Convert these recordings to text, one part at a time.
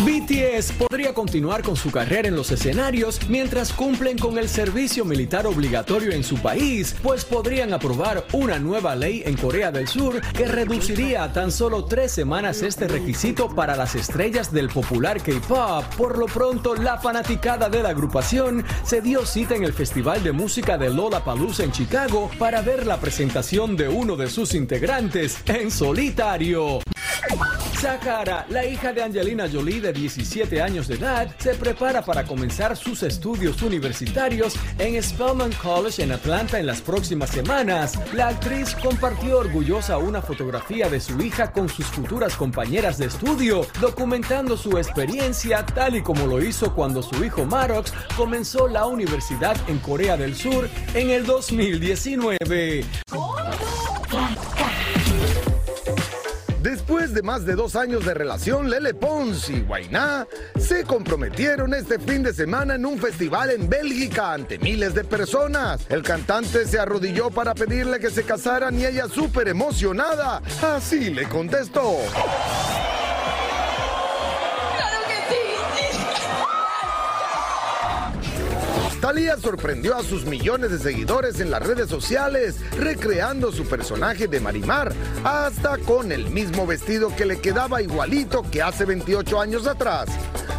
BTS podría continuar con su carrera en los escenarios mientras cumplen con el servicio militar obligatorio en su país, pues podrían aprobar una nueva ley en Corea del Sur que reduciría a tan solo tres semanas este requisito para las estrellas del popular K-pop. Por lo pronto, la fanaticada de la agrupación se dio cita en el Festival de Música de Lollapalooza en Chicago para ver la presentación de uno de sus integrantes en solitario. Sakara, la hija de Angelina Jolie de 17 años de edad, se prepara para comenzar sus estudios universitarios en Spelman College en Atlanta en las próximas semanas. La actriz compartió orgullosa una fotografía de su hija con sus futuras compañeras de estudio, documentando su experiencia tal y como lo hizo cuando su hijo Maddox comenzó la universidad en Corea del Sur en el 2019. De más de dos años de relación, Lele Pons y Guainá se comprometieron este fin de semana en un festival en Bélgica ante miles de personas. El cantante se arrodilló para pedirle que se casaran y ella súper emocionada. Así le contestó. Thalía sorprendió a sus millones de seguidores en las redes sociales, recreando su personaje de Marimar, hasta con el mismo vestido que le quedaba igualito que hace 28 años atrás.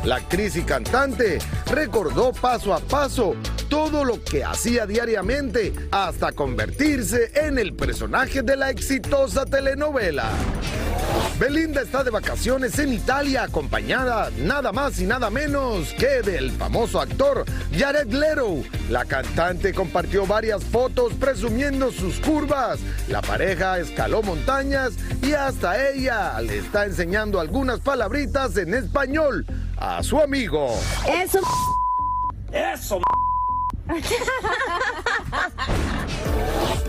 La actriz y cantante recordó paso a paso todo lo que hacía diariamente hasta convertirse en el personaje de la exitosa telenovela. Belinda está de vacaciones en Italia acompañada nada más y nada menos que del famoso actor Jared Leto. La cantante compartió varias fotos presumiendo sus curvas. La pareja escaló montañas y hasta ella le está enseñando algunas palabritas en español a su amigo. Eso. Eso.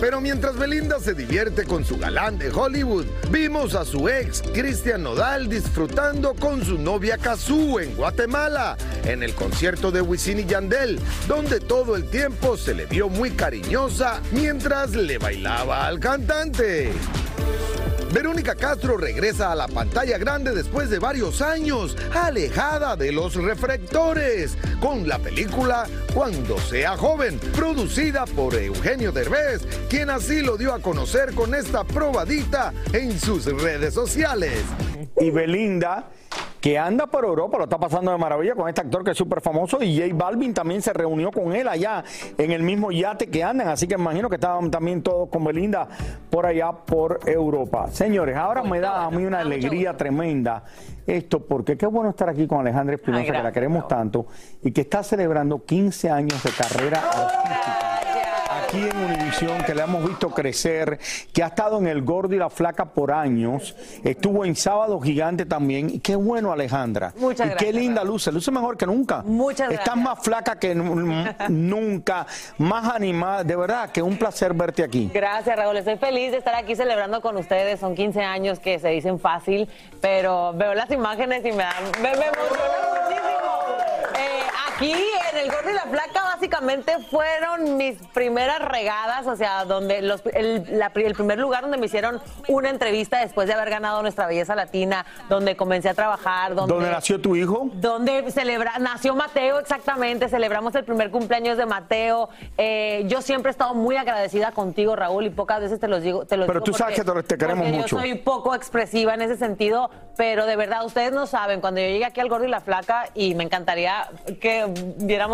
Pero mientras Belinda se divierte con su galán de Hollywood, vimos a su ex Cristian Nodal disfrutando con su novia Kazú en Guatemala, en el concierto de Wisin y Yandel, donde todo el tiempo se le vio muy cariñosa mientras le bailaba al cantante. Verónica Castro regresa a la pantalla grande después de varios años, alejada de los reflectores, con la película Cuando sea joven, producida por Eugenio Derbez, quien así lo dio a conocer con esta probadita en sus redes sociales. Y Belinda, que anda por Europa, lo está pasando de maravilla con este actor que es súper famoso y J Balvin también se reunió con él allá en el mismo yate que andan, así que imagino que estaban también todos con Belinda por allá por Europa. Señores, ahora me da a mí una alegría tremenda esto, porque qué bueno estar aquí con Alejandra Espinosa, que la queremos tanto, y que está celebrando 15 años de carrera artística aquí en Univisión, que le hemos visto crecer, que ha estado en El Gordo y la Flaca por años, estuvo en Sábado Gigante también. Y qué bueno, Alejandra. Muchas y gracias, qué linda luce, luce mejor que nunca. Muchas Estás gracias. más flaca que nu- nunca, más animada. De verdad, que un placer verte aquí. Gracias, Raúl. Estoy feliz de estar aquí celebrando con ustedes. Son 15 años que se dicen fácil, pero veo las imágenes y me, dan, me, me emociona muchísimo. Eh, aquí en el Gordo y la Flaca básicamente fueron mis primeras regadas, o sea, donde los- el, la pri- el primer lugar donde me hicieron una entrevista después de haber ganado nuestra belleza latina, donde comencé a trabajar, donde, ¿Dónde nació tu hijo? donde celebra, nació Mateo exactamente, celebramos el primer cumpleaños de Mateo. Eh, yo siempre he estado muy agradecida contigo, Raúl, y pocas veces te los digo. Te los Pero digo tú sabes que te- queremos mucho. Yo soy poco expresiva en ese sentido, pero de verdad, ustedes no saben, cuando yo llegué aquí al Gordo y la Flaca, y me encantaría que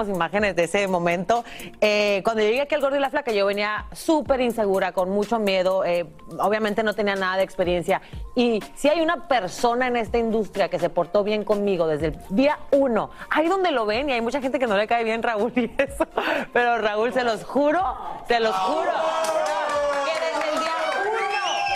imágenes de ese momento, eh, cuando llegué aquí al Gordo y la Flaca, yo venía súper insegura, con mucho miedo, eh, obviamente no tenía nada de experiencia, y si hay una persona en esta industria que se portó bien conmigo desde el día uno, ahí donde lo ven, y hay mucha gente que no le cae bien Raúl y eso, pero Raúl, se los juro, se los juro,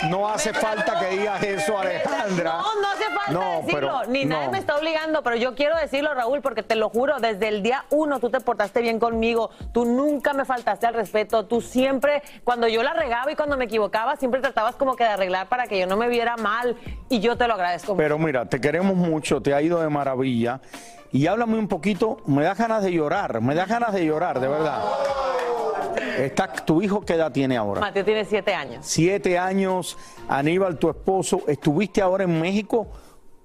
No hace falta que digas eso, Alejandra. no, no hace falta No, decirlo, pero ni nadie me está obligando, pero yo quiero decirlo, Raúl, porque te lo juro, desde el día uno tú te portaste bien conmigo, tú nunca me faltaste al respeto, tú siempre, cuando yo la regaba y cuando me equivocaba, siempre tratabas como que de arreglar para que yo no me viera mal, y yo te lo agradezco. Pero mira, te queremos mucho, te ha ido de maravilla. Y háblame un poquito, me das ganas de llorar, me das ganas de llorar, de verdad. Está, ¿Tu hijo qué edad tiene ahora? Mateo tiene siete años. Siete años, Aníbal, tu esposo, estuviste ahora en México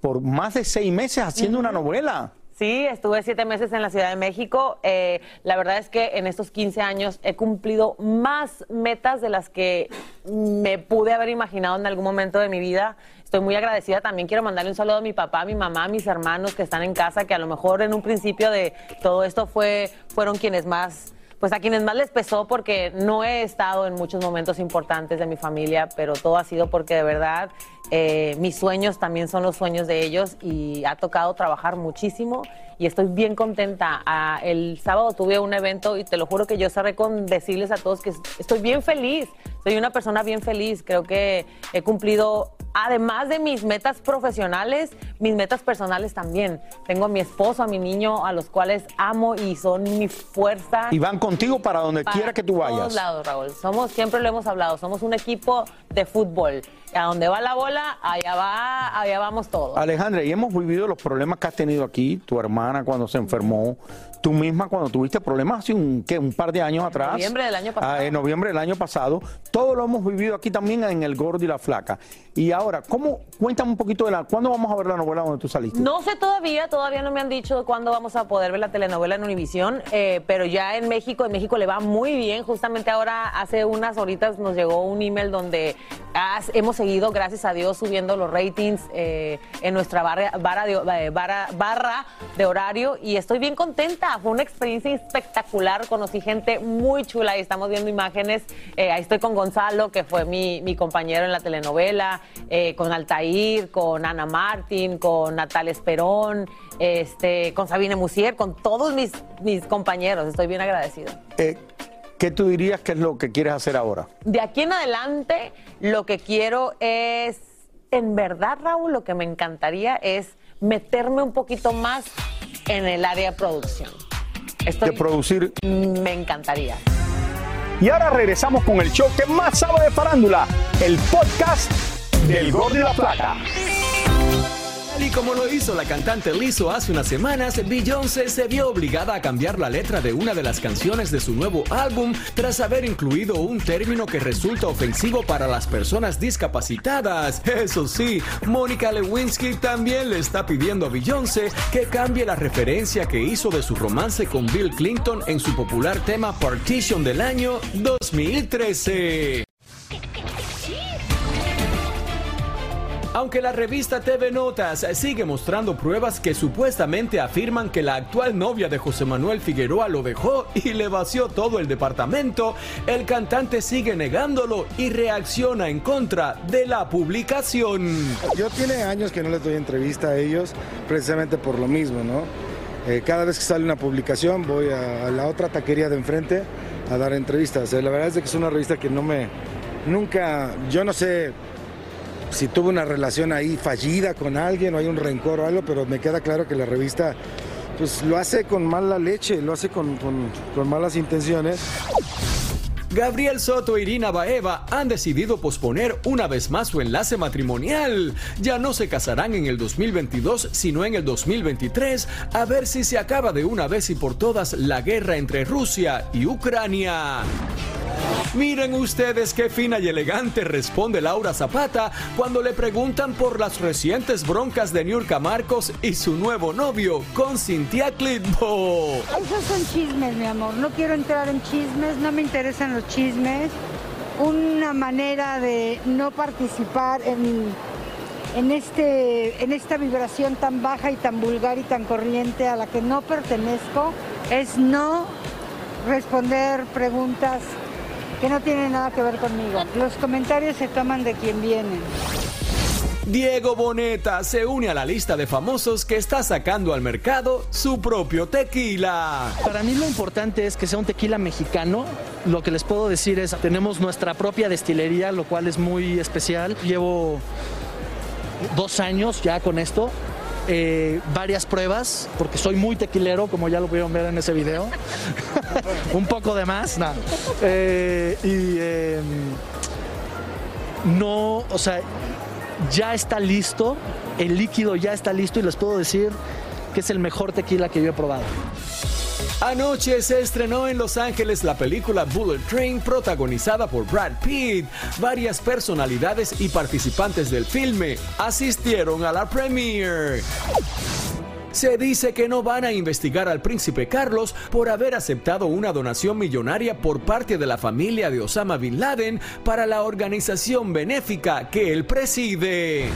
por más de seis meses haciendo una novela. Sí, estuve siete meses en la Ciudad de México. Eh, la verdad es que en estos 15 años he cumplido más metas de las que me pude haber imaginado en algún momento de mi vida. Estoy muy agradecida. También quiero mandarle un saludo a mi papá, a mi mamá, a mis hermanos que están en casa, que a lo mejor en un principio de todo esto fue, fueron quienes más pues a quienes más les pesó porque no he estado en muchos momentos importantes de mi familia, pero todo ha sido porque de verdad eh, mis sueños también son los sueños de ellos y ha tocado trabajar muchísimo y estoy bien contenta. Ah, el sábado tuve un evento y te lo juro que yo cerré con decirles a todos que estoy bien feliz, soy una persona bien feliz, creo que he cumplido además de mis metas profesionales, mis metas personales también. Tengo a mi esposo, a mi niño, a los cuales amo y son mi fuerza. Y van contigo para donde Para quiera que tú todos vayas. lados, Raúl. Somos, siempre lo hemos hablado, somos un equipo de fútbol. A donde va la bola, allá va, allá vamos todos. Alejandra, y hemos vivido los problemas que has tenido aquí, tu hermana cuando se enfermó, tú misma cuando tuviste problemas hace un, ¿qué? un par de años atrás. noviembre del año pasado. Ah, en noviembre del año pasado. Todo lo hemos vivido aquí también en El Gordo y la Flaca. Y ahora, ¿cómo? Cuéntame un poquito de la... ¿Cuándo vamos a ver la novela donde tú saliste? No sé todavía, todavía no me han dicho cuándo vamos a poder ver la telenovela en Univisión, eh, pero ya en México, en México le va muy bien. Justamente ahora, hace unas horitas nos llegó un email donde has- hemos seguido, gracias a Dios, subiendo los ratings eh, en nuestra barra, barra de, eh, barra- barra de horario y estoy bien contenta. Fue una experiencia espectacular, conocí gente muy chula y estamos viendo imágenes. Eh, ahí estoy con Gonzalo, que fue mi, mi compañero en la telenovela, con Altair, con Ana Martín, con Natalia Esperón, este, con Sabine Musier, con todos mis, mis compañeros. Estoy bien agradecida. ¿Qué tú dirías que es lo que quieres hacer ahora? De aquí en adelante, lo que quiero es, en verdad, Raúl, lo que me encantaría es meterme un poquito más en el área de producción. Estoy- De producir... Me encantaría. Y ahora regresamos con el show que más sabe de farándula, el podcast del Gordo y la Flaca. Y como lo hizo la cantante Lizzo hace unas semanas, Beyoncé se vio obligada a cambiar la letra de una de las canciones de su nuevo álbum tras haber incluido un término que resulta ofensivo para las personas discapacitadas. Eso sí, Mónica Lewinsky también le está pidiendo a Beyoncé que cambie la referencia que hizo de su romance con Bill Clinton en su popular tema Partition del año 2013. Aunque la revista TV Notas sigue mostrando pruebas que supuestamente afirman que la actual novia de José Manuel Figueroa lo dejó y le vació todo el departamento, el cantante sigue negándolo y reacciona en contra de la publicación. Yo tiene años que no les doy entrevista a ellos, precisamente por lo mismo, ¿no? Eh, cada vez que sale una publicación voy a, la otra taquería de enfrente a dar entrevistas. Eh, la verdad es que es una revista que no me, nunca, yo no sé si tuve una relación ahí fallida con alguien o hay un rencor o algo, pero me queda claro que la revista pues lo hace con mala leche, lo hace con, con- con malas intenciones. Gabriel Soto e Irina Baeva han decidido posponer una vez más su enlace matrimonial. Ya no se casarán en el 2022, sino en el 2023, a ver si se acaba de una vez y por todas la guerra entre Rusia y Ucrania. Miren ustedes qué fina y elegante responde Laura Zapata cuando le preguntan por las recientes broncas de Niurka Marcos y su nuevo novio con Cintia Clitbo. Esos son chismes, mi amor. No quiero entrar en chismes, no me interesan los chismes. Una manera de no participar en, en, este, en esta vibración tan baja y tan vulgar y tan corriente a la que no pertenezco es no responder preguntas que no tienen nada que ver conmigo. Los comentarios se toman de quien vienen. Diego Boneta se une a la lista de famosos que está sacando al mercado su propio tequila. Para mí lo importante es que sea un tequila mexicano. Lo que les puedo decir es, tenemos nuestra propia destilería, lo cual es muy especial. Llevo dos años ya con esto. eh, varias pruebas, porque soy muy tequilero, como ya lo pudieron ver en ese video. un poco de más, no. Eh, y eh, no, o sea, ya está listo, el líquido ya está listo y les puedo decir que es el mejor tequila que yo he probado. Anoche se estrenó en Los Ángeles la película Bullet Train protagonizada por Brad Pitt. Varias personalidades y participantes del filme asistieron a la premiere. Se dice que no van a investigar al príncipe Carlos por haber aceptado una donación millonaria por parte de la familia de Osama Bin Laden para la organización benéfica que él preside.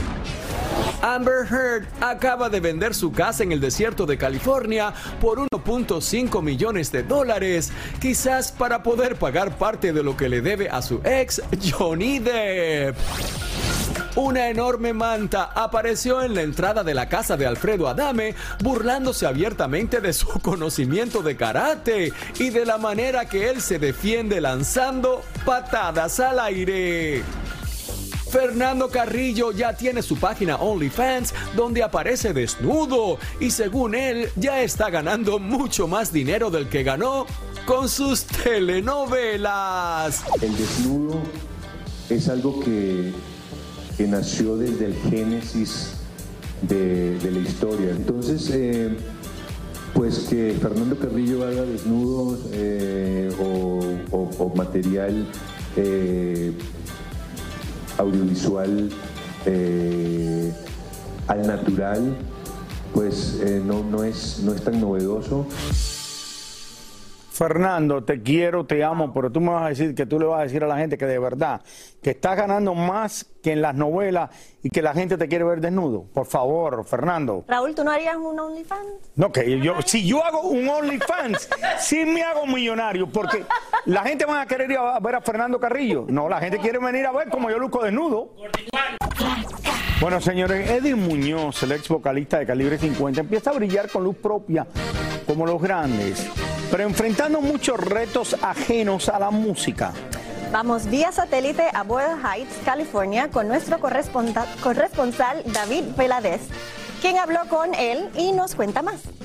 Amber Heard acaba de vender su casa en el desierto de California por 1.5 millones de dólares, quizás para poder pagar parte de lo que le debe a su ex Johnny Depp. Una enorme manta apareció en la entrada de la casa de Alfredo Adame, burlándose abiertamente de su conocimiento de karate y de la manera que él se defiende lanzando patadas al aire. Fernando Carrillo ya tiene su página OnlyFans donde aparece desnudo y según él ya está ganando mucho más dinero del que ganó con sus telenovelas. El desnudo es algo que, que nació desde el génesis de, la historia. Entonces, eh, pues que Fernando Carrillo haga desnudos eh, o, material eh, audiovisual al natural, pues no, es, no es tan novedoso. Fernando, te quiero, te amo, pero tú me vas a decir que tú le vas a decir a la gente que de verdad, que estás ganando más que en las novelas y que la gente te quiere ver desnudo. Por favor, Fernando. Raúl, ¿tú no harías un OnlyFans? No, que yo, si yo hago un OnlyFans, sí me hago millonario, porque la gente va a querer ir a ver a Fernando Carrillo. No, la gente quiere venir a ver como yo luzco desnudo. Bueno, señores, Eddie Muñoz, el ex vocalista de Calibre 50, empieza a brillar con luz propia, como los grandes, pero enfrentando muchos retos ajenos a la música. Vamos vía satélite a Boyle Heights, California, con nuestro corresponsal David Veladez, quien habló con él y nos cuenta más.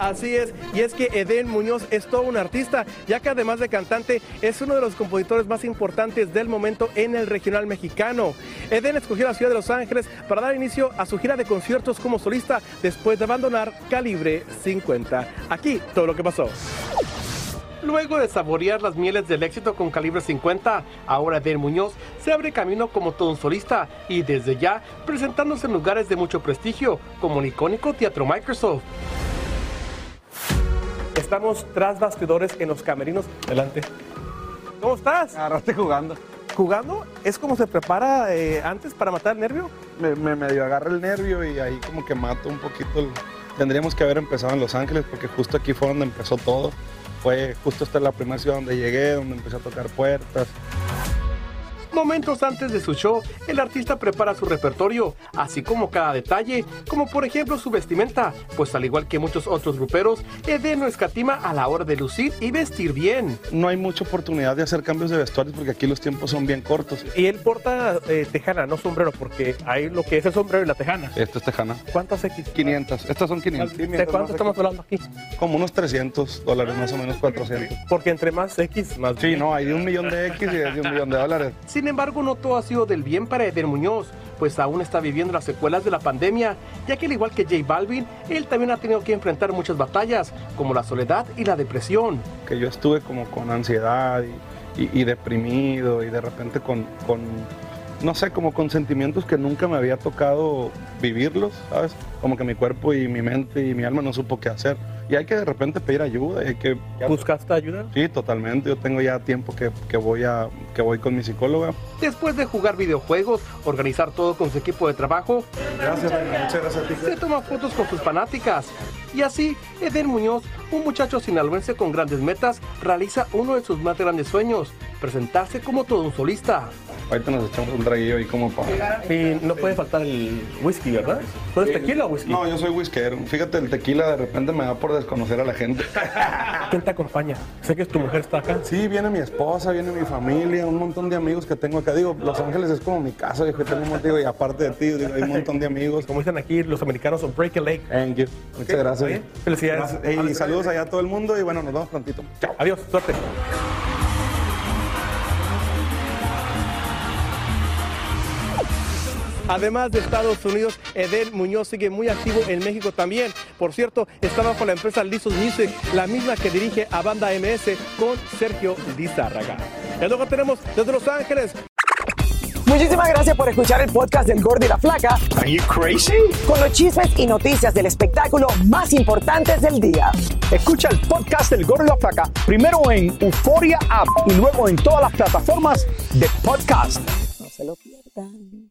Así es, y es que Eden Muñoz es todo un artista, ya que además de cantante es uno de los compositores más importantes del momento en el regional mexicano. Eden escogió la ciudad de Los Ángeles para dar inicio a su gira de conciertos como solista después de abandonar Calibre 50. Aquí todo lo que pasó. Luego de saborear las mieles del éxito con Calibre 50, ahora Eden Muñoz se abre camino como todo un solista y desde ya presentándose en lugares de mucho prestigio, como el icónico Teatro Microsoft. Estamos tras bastidores en los camerinos. Adelante. ¿Cómo estás? Agarraste jugando. ¿Jugando? ¿Es como se prepara eh, antes para matar el nervio? me, me medio agarra el nervio y ahí como que mato un poquito. el- Tendríamos que haber empezado en Los Ángeles porque justo aquí fue donde empezó todo. Fue justo esta es la primera ciudad donde llegué, donde empecé a tocar puertas. Momentos antes de su show, el artista prepara su repertorio, así como cada detalle, como por ejemplo su vestimenta, pues al igual que muchos otros gruperos, Eden no escatima a la hora de lucir y vestir bien. No hay mucha oportunidad de hacer cambios de vestuarios porque aquí los tiempos son bien cortos. Y él porta eh, tejana, no sombrero, porque hay lo que es el sombrero y la tejana. Esto es tejana. ¿Cuántas X? 500. Estas son 500. ¿De cuánto estamos hablando aquí? Como unos 300 dólares, más o menos 400. Porque entre más X, más Sí, no, hay de un millón de X y de un millón de dólares. Sin embargo, no todo ha sido del bien para Eden Muñoz, pues aún está viviendo las secuelas de la pandemia, ya que al igual que J Balvin, él también ha tenido que enfrentar muchas batallas, como la soledad y la depresión. Que yo estuve como con ansiedad y deprimido y de repente con, con, no sé, como con sentimientos que nunca me había tocado vivirlos, ¿sabes? Como que mi cuerpo y mi mente y mi alma no supo qué hacer. Y hay que de repente pedir ayuda. y hay que, ¿Buscaste ayuda? Sí, totalmente. Yo tengo ya tiempo que, que voy, a, que voy con mi psicóloga. Después de jugar videojuegos, organizar todo con su equipo de trabajo, Gracias, muchas gracias a ti. se toma fotos con sus fanáticas. Y así, Eden Muñoz, un muchacho sinaloense con grandes metas, realiza uno de sus más grandes sueños, presentarse como todo un solista. Ahorita nos echamos un traguillo ahí como para... Y no puede faltar el whisky, ¿verdad? ¿Tú eres tequila o whisky? No, yo soy whiskero. Fíjate, el tequila de repente me da por desconocer a la gente. ¿Quién te acompaña? Sé que tu mujer está acá. Sí, viene mi esposa, viene mi familia, un montón de amigos que tengo acá. Digo, Los Ángeles es como mi casa, viejo, tengo un motivo y aparte de ti, digo, hay un montón de amigos. Como dicen aquí los americanos, break a leg. Thank you. Muchas gracias. Felicidades. Gracias. Y saludos allá a todo el mundo y bueno, nos vemos prontito. Chao. Adiós, suerte. Además de Estados Unidos, Eden Muñoz sigue muy activo en México también. Por cierto, está bajo la empresa Lizos Music, la misma que dirige a Banda MS con Sergio Lizárraga. Y luego tenemos desde Los Ángeles. Muchísimas gracias por escuchar el podcast del Gordo y la Flaca. Are you crazy? Con los chismes y noticias del espectáculo más importantes del día. Escucha el podcast del Gordo y la Flaca primero en Euforia App y luego en todas las plataformas de podcast. No se lo pierdan.